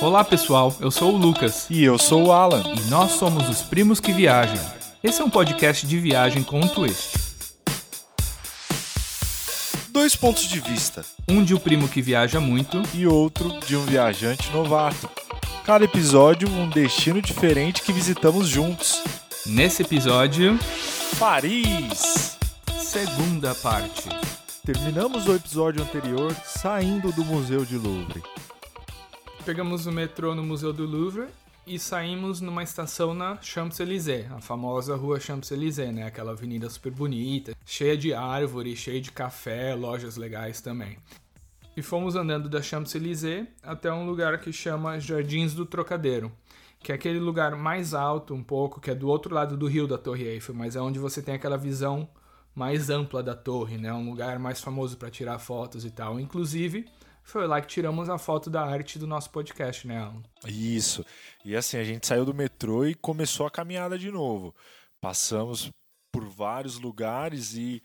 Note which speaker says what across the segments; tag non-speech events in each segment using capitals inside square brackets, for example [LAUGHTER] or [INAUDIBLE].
Speaker 1: Olá pessoal, eu sou o Lucas
Speaker 2: E eu sou o Alan.
Speaker 1: e nós somos os Primos que Viajam. Esse é um podcast de viagem com um twist.
Speaker 2: Dois pontos de vista
Speaker 1: Um de o primo que viaja muito
Speaker 2: e outro de um viajante novato. Cada episódio, um destino diferente que visitamos juntos.
Speaker 1: Nesse episódio,
Speaker 2: Paris!
Speaker 1: segunda parte.
Speaker 2: Terminamos o episódio anterior saindo do Museu de Louvre.
Speaker 1: Pegamos o metrô no Museu do Louvre e saímos numa estação na Champs-Élysées, a famosa rua Champs-Élysées, né? Aquela avenida super bonita, cheia de árvore, cheia de café, lojas legais também. E fomos andando da Champs-Élysées até um lugar que chama Jardins do Trocadeiro, que é aquele lugar mais alto um pouco, que é do outro lado do rio da Torre Eiffel, mas é onde você tem aquela visão mais ampla da torre, né? Um lugar mais famoso para tirar fotos e tal. Inclusive, foi lá que tiramos a foto da arte do nosso podcast, né, Alan?
Speaker 2: Isso. E assim, a gente saiu do metrô e começou a caminhada de novo. Passamos por vários lugares e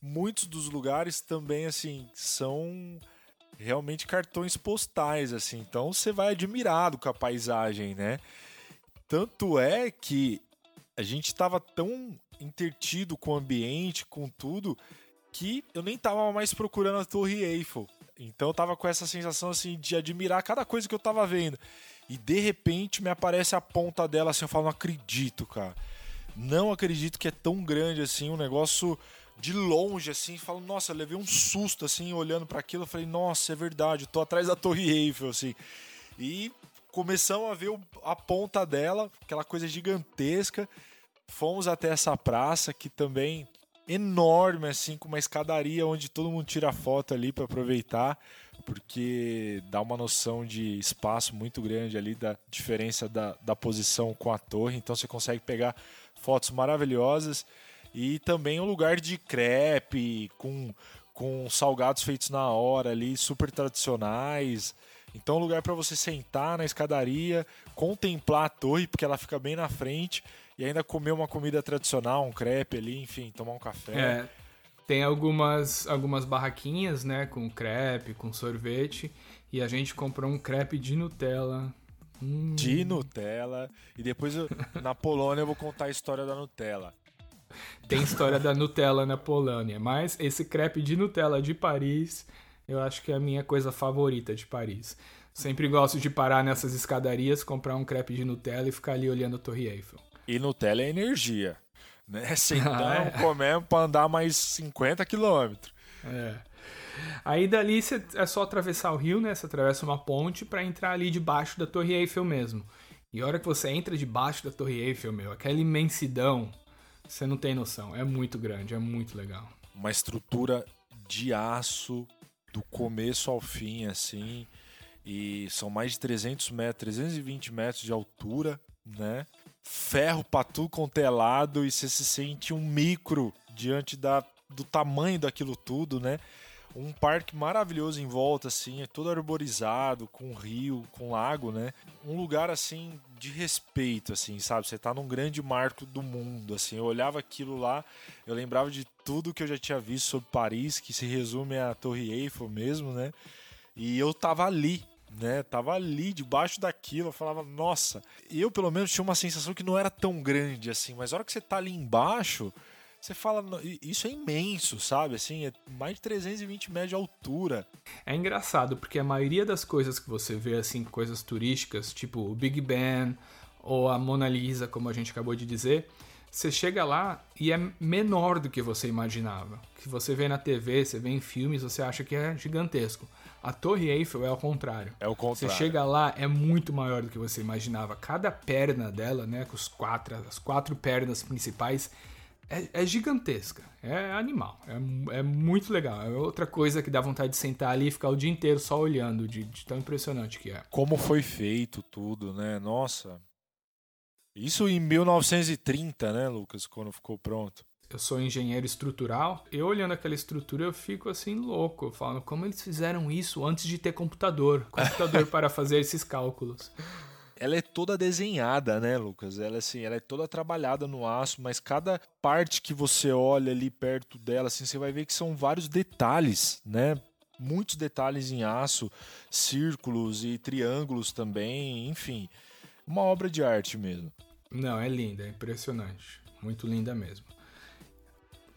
Speaker 2: muitos dos lugares também assim são realmente cartões postais assim. Então você vai admirado com a paisagem, né? Tanto é que a gente estava tão intertido com o ambiente, com tudo, que eu nem tava mais procurando a Torre Eiffel. Então eu tava com essa sensação assim de admirar cada coisa que eu tava vendo. E de repente me aparece a ponta dela assim, eu falo, não acredito, cara. Não acredito que é tão grande assim, um negócio de longe assim, falo, nossa, levei um susto assim olhando para aquilo, eu falei, nossa, é verdade, tô atrás da Torre Eiffel assim. E começamos a ver a ponta dela, aquela coisa gigantesca. Fomos até essa praça que também enorme assim, com uma escadaria onde todo mundo tira foto ali para aproveitar, porque dá uma noção de espaço muito grande ali da diferença da, da posição com a torre, então você consegue pegar fotos maravilhosas e também um lugar de crepe com com salgados feitos na hora ali, super tradicionais. Então, lugar para você sentar na escadaria, contemplar a torre, porque ela fica bem na frente, e ainda comer uma comida tradicional, um crepe ali, enfim, tomar um café.
Speaker 1: É, tem algumas, algumas barraquinhas, né, com crepe, com sorvete, e a gente comprou um crepe de Nutella. Hum,
Speaker 2: De Nutella. E depois, eu- [LAUGHS] na Polônia, eu vou contar a história da Nutella.
Speaker 1: tem história da Nutella na Polônia, mas esse crepe de Nutella de Paris, eu acho que é a minha coisa favorita de Paris. Sempre gosto de parar nessas escadarias, comprar um crepe de Nutella e ficar ali olhando a Torre Eiffel.
Speaker 2: E Nutella é energia. Né? [LAUGHS] Sentamos,
Speaker 1: Ah, é?
Speaker 2: comemos para andar mais 50 quilômetros.
Speaker 1: É. Aí dali cê- é só atravessar o rio, né? Você atravessa uma ponte pra entrar ali debaixo da Torre Eiffel mesmo. E a hora que você entra debaixo da Torre Eiffel, meu, aquela imensidão, você não tem noção. É muito grande, é muito legal.
Speaker 2: uma estrutura de aço do começo ao fim, assim. E são mais de 300 metros, 320 metros de altura, né? Ferro pra tudo quanto é lado e você se sente um micro diante da, do tamanho daquilo tudo, né? Um parque maravilhoso em volta, assim, é todo arborizado, com rio, com lago, né? Um lugar, assim, de respeito, assim, sabe? Você tá num grande marco do mundo, assim. Eu olhava aquilo lá, eu lembrava de tudo que eu já tinha visto sobre Paris, que se resume à Torre Eiffel mesmo, né? E eu tava ali, né? Tava ali, debaixo daquilo. Eu falava, nossa. Eu, pelo menos, tinha uma sensação que não era tão grande assim. Mas a hora que você tá ali embaixo, você fala, "No- i- isso é imenso, sabe? Assim, é mais de 320 metros de altura.
Speaker 1: É engraçado, porque a maioria das coisas que você vê, assim, coisas turísticas, tipo o Big Ben ou a Mona Lisa, como a gente acabou de dizer, você chega lá e é menor do que você imaginava. Que você vê na TV, você vê em filmes, você acha que é gigantesco. A Torre Eiffel é ao contrário.
Speaker 2: É o
Speaker 1: Você
Speaker 2: contrário.
Speaker 1: chega lá, é muito maior do que você imaginava. Cada perna dela, né, com os quatro, as quatro pernas principais, é, é gigantesca. É animal. É, é muito legal. É outra coisa que dá vontade de sentar ali e ficar o dia inteiro só olhando, de, de tão impressionante que é.
Speaker 2: Como foi feito tudo, né? Nossa. Isso em 1930, né, Lucas? Quando ficou pronto.
Speaker 1: Eu sou engenheiro estrutural. Eu olhando aquela estrutura, eu fico assim louco. Falo, como eles fizeram isso antes de ter computador? Computador para fazer esses cálculos.
Speaker 2: ela é toda desenhada, né, Lucas? Ela assim, ela é toda trabalhada no aço, mas cada parte que você olha ali perto dela, assim, você vai ver que são vários detalhes, né? muitos detalhes em aço, círculos e triângulos também, enfim, uma obra de arte mesmo.
Speaker 1: Não, é linda, é impressionante, muito linda mesmo.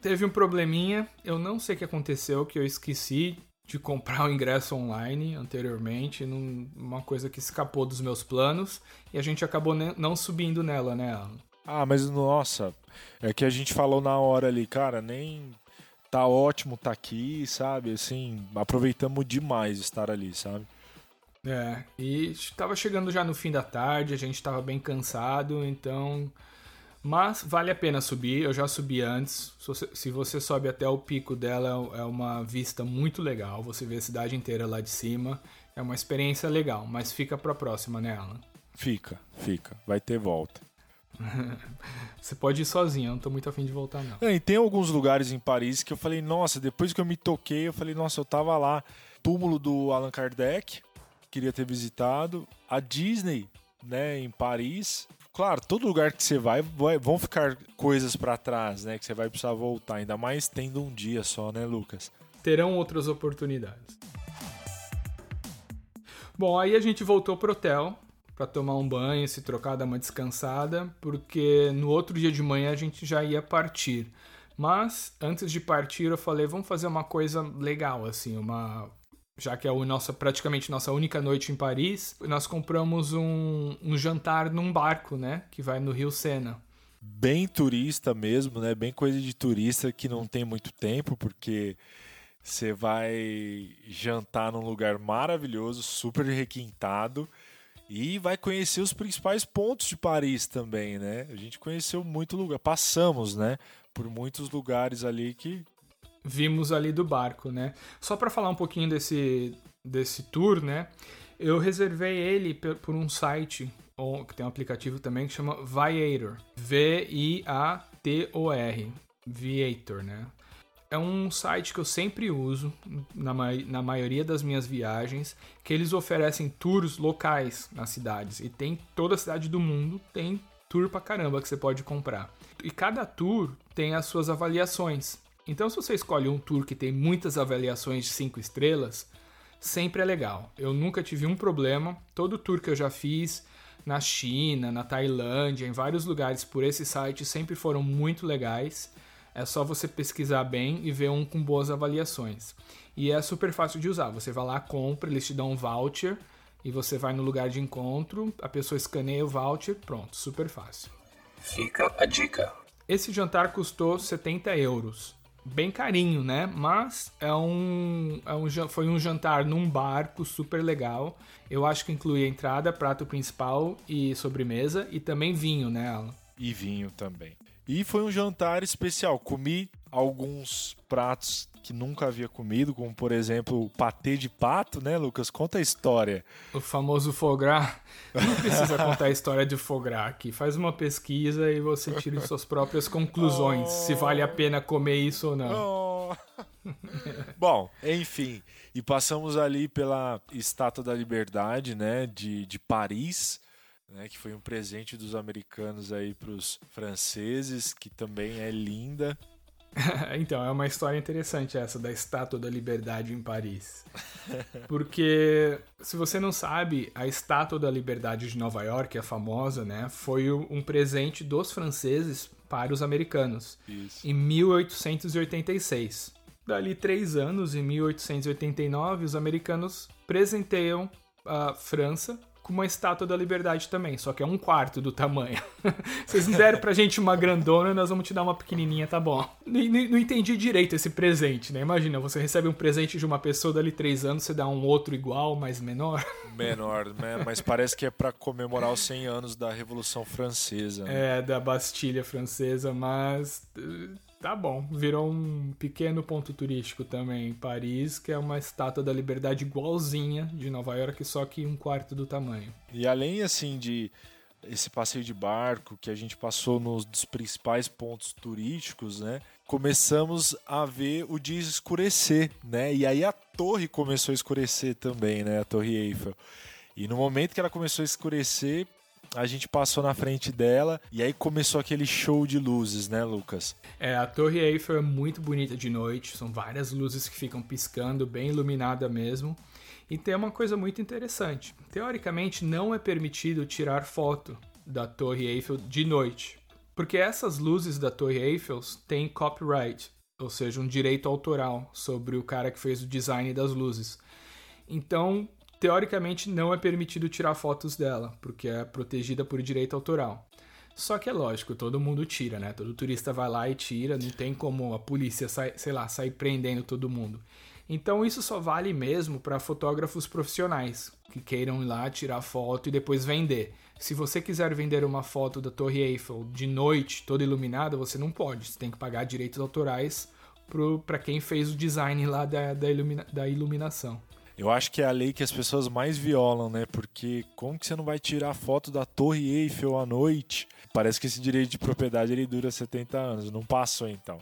Speaker 1: Teve um probleminha, eu não sei o que aconteceu, que eu esqueci de comprar o ingresso online anteriormente, num, uma coisa que escapou dos meus planos, e a gente acabou não subindo nela, né, Alan?
Speaker 2: Ah, mas nossa, é que a gente falou na hora ali, cara, nem tá ótimo tá aqui, sabe? Assim, aproveitamos demais estar ali, sabe?
Speaker 1: É, e estava chegando já no fim da tarde, a gente estava bem cansado, então mas vale a pena subir, eu já subi antes. Se você sobe até o pico dela, é uma vista muito legal. Você vê a cidade inteira lá de cima. É uma experiência legal, mas fica pra próxima, né, Alan?
Speaker 2: Fica, fica. Vai ter volta. [LAUGHS]
Speaker 1: você pode ir sozinho, eu não tô muito afim de voltar, não.
Speaker 2: É, e tem alguns lugares em Paris que eu falei, nossa, depois que eu me toquei, eu falei, nossa, eu tava lá. Túmulo do Allan Kardec, queria ter visitado. A Disney, né, em Paris claro, todo lugar que você vai, vai vão ficar coisas para trás, né? Que você vai precisar voltar, ainda mais tendo um dia só, né, Lucas?
Speaker 1: Terão outras oportunidades. Bom, aí a gente voltou pro hotel para tomar um banho, se trocar, dar uma descansada, porque no outro dia de manhã a gente já ia partir. Mas antes de partir eu falei, vamos fazer uma coisa legal assim, uma já que é a nossa, praticamente nossa única noite em Paris, nós compramos um, um jantar num barco, né? Que vai no Rio Sena.
Speaker 2: Bem turista mesmo, né? Bem coisa de turista que não tem muito tempo, porque você vai jantar num lugar maravilhoso, super requintado e vai conhecer os principais pontos de Paris também, né? A gente conheceu muito lugar, passamos, né, por muitos lugares ali que
Speaker 1: vimos ali do barco, né? Só para falar um pouquinho desse, desse tour, né? Eu reservei ele por um site que tem um aplicativo também que chama Viator. V-I-A-T-O-R. Viator, né? É um site que eu sempre uso na, na maioria das minhas viagens, que eles oferecem tours locais nas cidades. E tem toda a cidade do mundo, tem tour pra caramba que você pode comprar. E cada tour tem as suas avaliações. Então, se você escolhe um tour que tem muitas avaliações de 5 estrelas, sempre é legal. Eu nunca tive um problema. Todo tour que eu já fiz na China, na Tailândia, em vários lugares por esse site sempre foram muito legais. É só você pesquisar bem e ver um com boas avaliações. E é super fácil de usar. Você vai lá, compra, eles te dão um voucher e você vai no lugar de encontro, a pessoa escaneia o voucher, pronto, super fácil.
Speaker 3: Fica a dica.
Speaker 1: Esse jantar custou 70 euros bem carinho, né? Mas é um, é um, foi um jantar num barco super legal. Eu acho que incluía entrada, prato principal e sobremesa e também vinho, né, Alan?
Speaker 2: E vinho também. E foi um jantar especial. Comi alguns pratos que nunca havia comido, como por exemplo o patê de pato, né, Lucas? Conta a história.
Speaker 1: O famoso foie gras. Não precisa contar a história de foie gras aqui. Faz uma pesquisa e você tira suas próprias conclusões, oh. se vale a pena comer isso ou não. Oh. [LAUGHS]
Speaker 2: Bom, enfim, e passamos ali pela Estátua da Liberdade, né, de, de Paris, né, que foi um presente dos americanos aí para os franceses, que também é linda. [LAUGHS]
Speaker 1: então, é uma história interessante essa da Estátua da Liberdade em Paris. [LAUGHS] Porque, se você não sabe, a Estátua da Liberdade de Nova York, a famosa, né, foi um presente dos franceses para os americanos.
Speaker 2: Isso.
Speaker 1: Em 1886. Dali três anos, em 1889, os americanos presenteiam a França com uma estátua da liberdade também, só que é um quarto do tamanho. [LAUGHS] Vocês deram pra gente uma grandona, nós vamos te dar uma pequenininha, tá bom. Não, não, não, entendi direito esse presente, né? Imagina, você recebe um presente de uma pessoa dali três anos, você dá um outro igual, mas menor. [LAUGHS]
Speaker 2: Menor, né? Mas parece que é para comemorar os 100 anos da Revolução Francesa.
Speaker 1: Né? É, da Bastilha Francesa, mas Tá bom, virou um pequeno ponto turístico também em Paris, que é uma estátua da liberdade igualzinha de Nova York, só que um quarto do tamanho.
Speaker 2: E além assim de esse passeio de barco que a gente passou nos dos principais pontos turísticos, né? Começamos a ver o dia escurecer, né? E aí a torre começou a escurecer também, né? A Torre Eiffel. E no momento que ela começou a escurecer, a gente passou na frente dela e aí começou aquele show de luzes, né, Lucas?
Speaker 1: É, a Torre Eiffel é muito bonita de noite, são várias luzes que ficam piscando, bem iluminada mesmo. E tem uma coisa muito interessante. Teoricamente, não é permitido tirar foto da Torre Eiffel de noite, porque essas luzes da Torre Eiffel têm copyright, ou seja, um direito autoral sobre o cara que fez o design das luzes. Então, teoricamente, não é permitido tirar fotos dela, porque é protegida por direito autoral. Só que é lógico, todo mundo tira, né? Todo turista vai lá e tira, não tem como a polícia, sei lá, sair prendendo todo mundo. Então isso só vale mesmo para fotógrafos profissionais que queiram ir lá tirar foto e depois vender. Se você quiser vender uma foto da Torre Eiffel de noite, toda iluminada, você não pode. Você tem que pagar direitos autorais para quem fez o design lá da, da, ilumina, da iluminação.
Speaker 2: Eu acho que é a lei que as pessoas mais violam, né? Porque como que você não vai tirar foto da Torre Eiffel à noite? Parece que esse direito de propriedade ele dura 70 anos. Não passou então.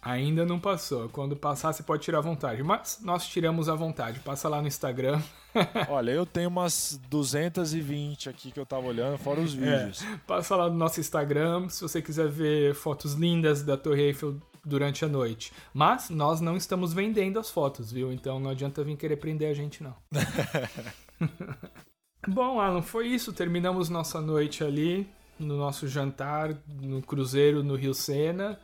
Speaker 1: Ainda não passou. Quando passar, você pode tirar à vontade. Mas nós tiramos à vontade. Passa lá no Instagram. [LAUGHS]
Speaker 2: Olha, eu tenho umas 220 aqui que eu tava olhando, fora os é, vídeos.
Speaker 1: É, passa lá no nosso Instagram se você quiser ver fotos lindas da Torre Eiffel durante a noite. Mas nós não estamos vendendo as fotos, viu? Então não adianta vir querer prender a gente, não. [LAUGHS] Bom, Alan, foi isso. Terminamos nossa noite ali no nosso jantar no cruzeiro no Rio Sena.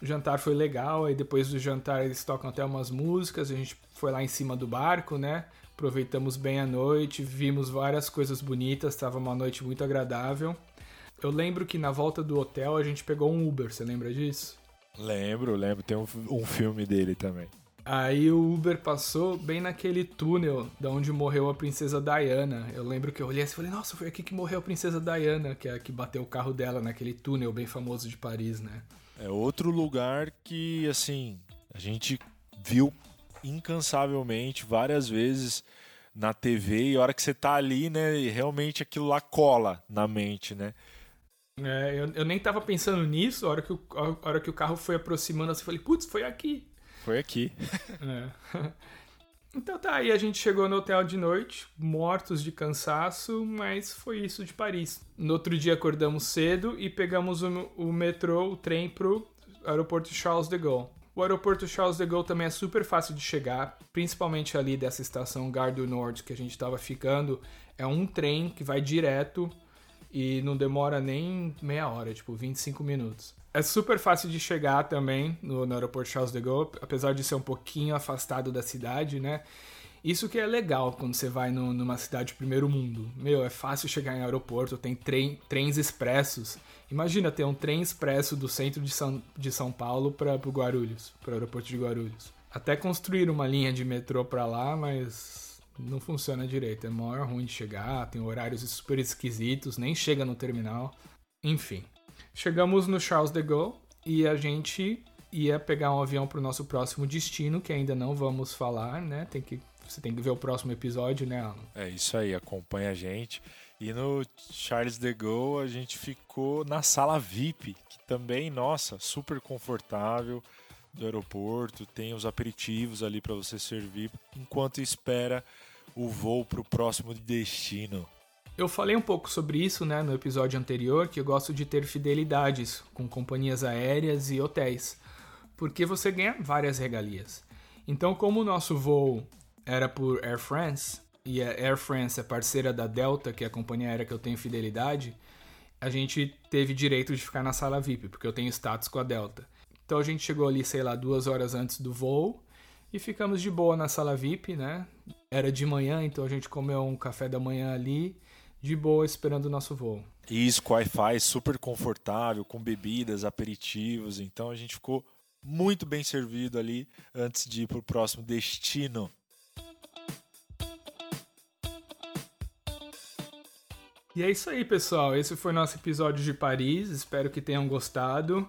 Speaker 1: O jantar foi legal, aí depois do jantar eles tocam até umas músicas, a gente foi lá em cima do barco, né? Aproveitamos bem a noite, vimos várias coisas bonitas, estava uma noite muito agradável. Eu lembro que na volta do hotel a gente pegou um Uber, você lembra disso?
Speaker 2: Lembro, lembro, tem um, um filme dele também.
Speaker 1: Aí o Uber passou bem naquele túnel da onde morreu a princesa Diana. Eu lembro que eu olhei assim e falei, nossa, foi aqui que morreu a princesa Diana, que é a que bateu o carro dela naquele túnel bem famoso de Paris, né?
Speaker 2: É outro lugar que, assim, a gente viu incansavelmente várias vezes na TV e a hora que você tá ali, né, realmente aquilo lá cola na mente, né?
Speaker 1: É, eu, eu nem tava pensando nisso, a hora que o, a hora que o carro foi aproximando, assim, eu falei, putz, foi aqui.
Speaker 2: Foi aqui. [LAUGHS]
Speaker 1: É. Então tá, aí a gente chegou no hotel de noite, mortos de cansaço, mas foi isso de Paris. No outro dia acordamos cedo e pegamos o, o metrô, o trem pro aeroporto Charles de Gaulle. O aeroporto Charles de Gaulle também é super fácil de chegar, principalmente ali dessa estação Gare du Nord que a gente estava ficando. É um trem que vai direto e não demora nem meia hora, tipo 25 minutos. É super fácil de chegar também no, no aeroporto Charles de Gaulle, apesar de ser um pouquinho afastado da cidade, né? Isso que é legal quando você vai no, numa cidade de primeiro mundo. Meu, é fácil chegar em aeroporto, tem trem, trens expressos. Imagina ter um trem expresso do centro de São, de São Paulo para o Guarulhos, para o aeroporto de Guarulhos. Até construir uma linha de metrô para lá, mas não funciona direito. É maior ruim de chegar, tem horários super esquisitos, nem chega no terminal. Enfim. Chegamos no Charles de Gaulle e a gente ia pegar um avião para o nosso próximo destino, que ainda não vamos falar, né? Tem que, você tem que ver o próximo episódio, né, Alan?
Speaker 2: É isso aí, acompanha a gente. E no Charles de Gaulle a gente ficou na sala VIP, que também, nossa, super confortável do aeroporto, tem os aperitivos ali para você servir enquanto espera o voo para o próximo destino.
Speaker 1: Eu falei um pouco sobre isso né, no episódio anterior, que eu gosto de ter fidelidades com companhias aéreas e hotéis, porque você ganha várias regalias. Então, como o nosso voo era por Air France, e a Air France é parceira da Delta, que é a companhia aérea que eu tenho fidelidade, a gente teve direito de ficar na sala VIP, porque eu tenho status com a Delta. Então a gente chegou ali, sei lá, duas horas antes do voo e ficamos de boa na sala VIP, né? Era de manhã, então a gente comeu um café da manhã ali de boa esperando o nosso voo.
Speaker 2: Isso, com Wi-Fi super confortável, com bebidas, aperitivos. Então a gente ficou muito bem servido ali antes de ir para o próximo destino.
Speaker 1: E é isso aí, pessoal. Esse foi nosso episódio de Paris. Espero que tenham gostado.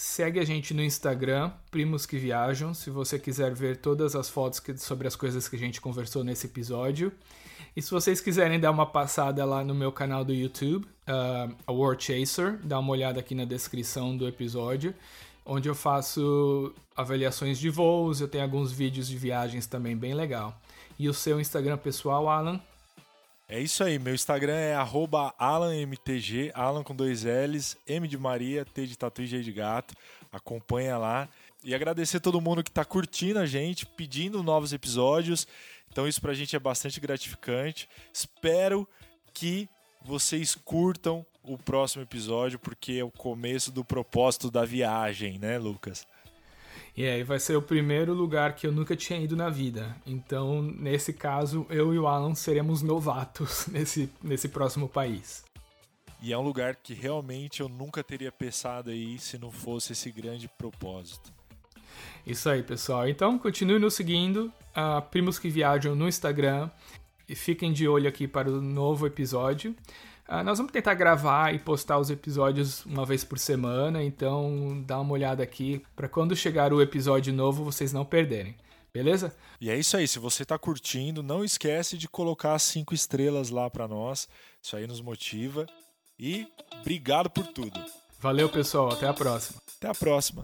Speaker 1: Segue a gente no Instagram, Primos que Viajam, se você quiser ver todas as fotos que, sobre as coisas que a gente conversou nesse episódio. E se vocês quiserem dar uma passada lá no meu canal do YouTube, uh, a War Chaser, dá uma olhada aqui na descrição do episódio, onde eu faço avaliações de voos, eu tenho alguns vídeos de viagens também bem legal. E o seu Instagram pessoal, Alan?
Speaker 2: É isso aí, meu Instagram é alanmtg, Alan com dois L's, M de Maria, T de Tatu e G de Gato. Acompanha lá. E agradecer todo mundo que está curtindo a gente, pedindo novos episódios. Então isso pra gente é bastante gratificante. Espero que vocês curtam o próximo episódio, porque é o começo do propósito da viagem, né, Lucas?
Speaker 1: E aí vai ser o primeiro lugar que eu nunca tinha ido na vida. Então, nesse caso, eu e o Alan seremos novatos [LAUGHS] nesse, nesse próximo país.
Speaker 2: E é um lugar que realmente eu nunca teria pensado aí se não fosse esse grande propósito.
Speaker 1: Isso aí, pessoal. Então, continue nos seguindo, uh, Primos que Viajam no Instagram. E fiquem de olho aqui para o novo episódio. Uh, nós vamos tentar gravar e postar os episódios uma vez por semana, então dá uma olhada aqui para quando chegar o episódio novo vocês não perderem. Beleza?
Speaker 2: E é isso aí. Se você está curtindo, não esquece de colocar cinco estrelas lá para nós. Isso aí nos motiva. E obrigado por tudo.
Speaker 1: Valeu, pessoal. Até a próxima.
Speaker 2: Até a próxima.